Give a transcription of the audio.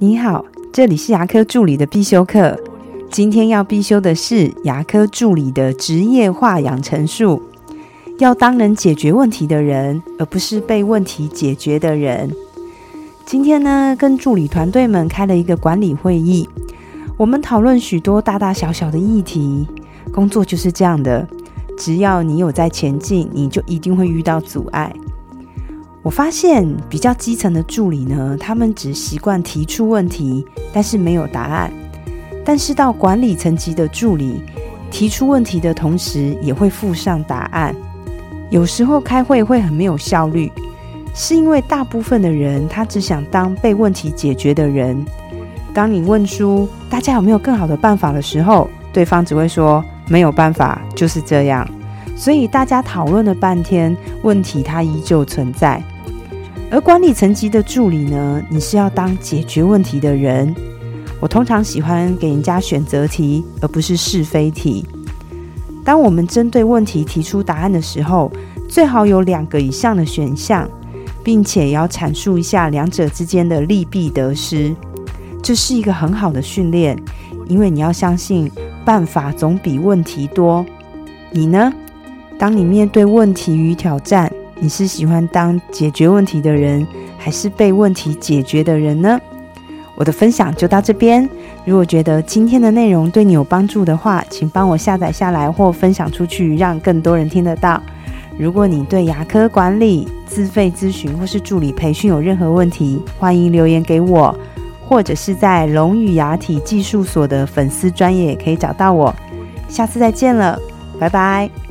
你好，这里是牙科助理的必修课。今天要必修的是牙科助理的职业化养成术，要当能解决问题的人，而不是被问题解决的人。今天呢，跟助理团队们开了一个管理会议，我们讨论许多大大小小的议题。工作就是这样的，只要你有在前进，你就一定会遇到阻碍。我发现比较基层的助理呢，他们只习惯提出问题，但是没有答案。但是到管理层级的助理，提出问题的同时，也会附上答案。有时候开会会很没有效率，是因为大部分的人他只想当被问题解决的人。当你问出大家有没有更好的办法的时候，对方只会说没有办法，就是这样。所以大家讨论了半天，问题它依旧存在。而管理层级的助理呢，你是要当解决问题的人。我通常喜欢给人家选择题，而不是是非题。当我们针对问题提出答案的时候，最好有两个以上的选项，并且要阐述一下两者之间的利弊得失。这是一个很好的训练，因为你要相信办法总比问题多。你呢？当你面对问题与挑战，你是喜欢当解决问题的人，还是被问题解决的人呢？我的分享就到这边。如果觉得今天的内容对你有帮助的话，请帮我下载下来或分享出去，让更多人听得到。如果你对牙科管理、自费咨询或是助理培训有任何问题，欢迎留言给我，或者是在龙语牙体技术所的粉丝专业也可以找到我。下次再见了，拜拜。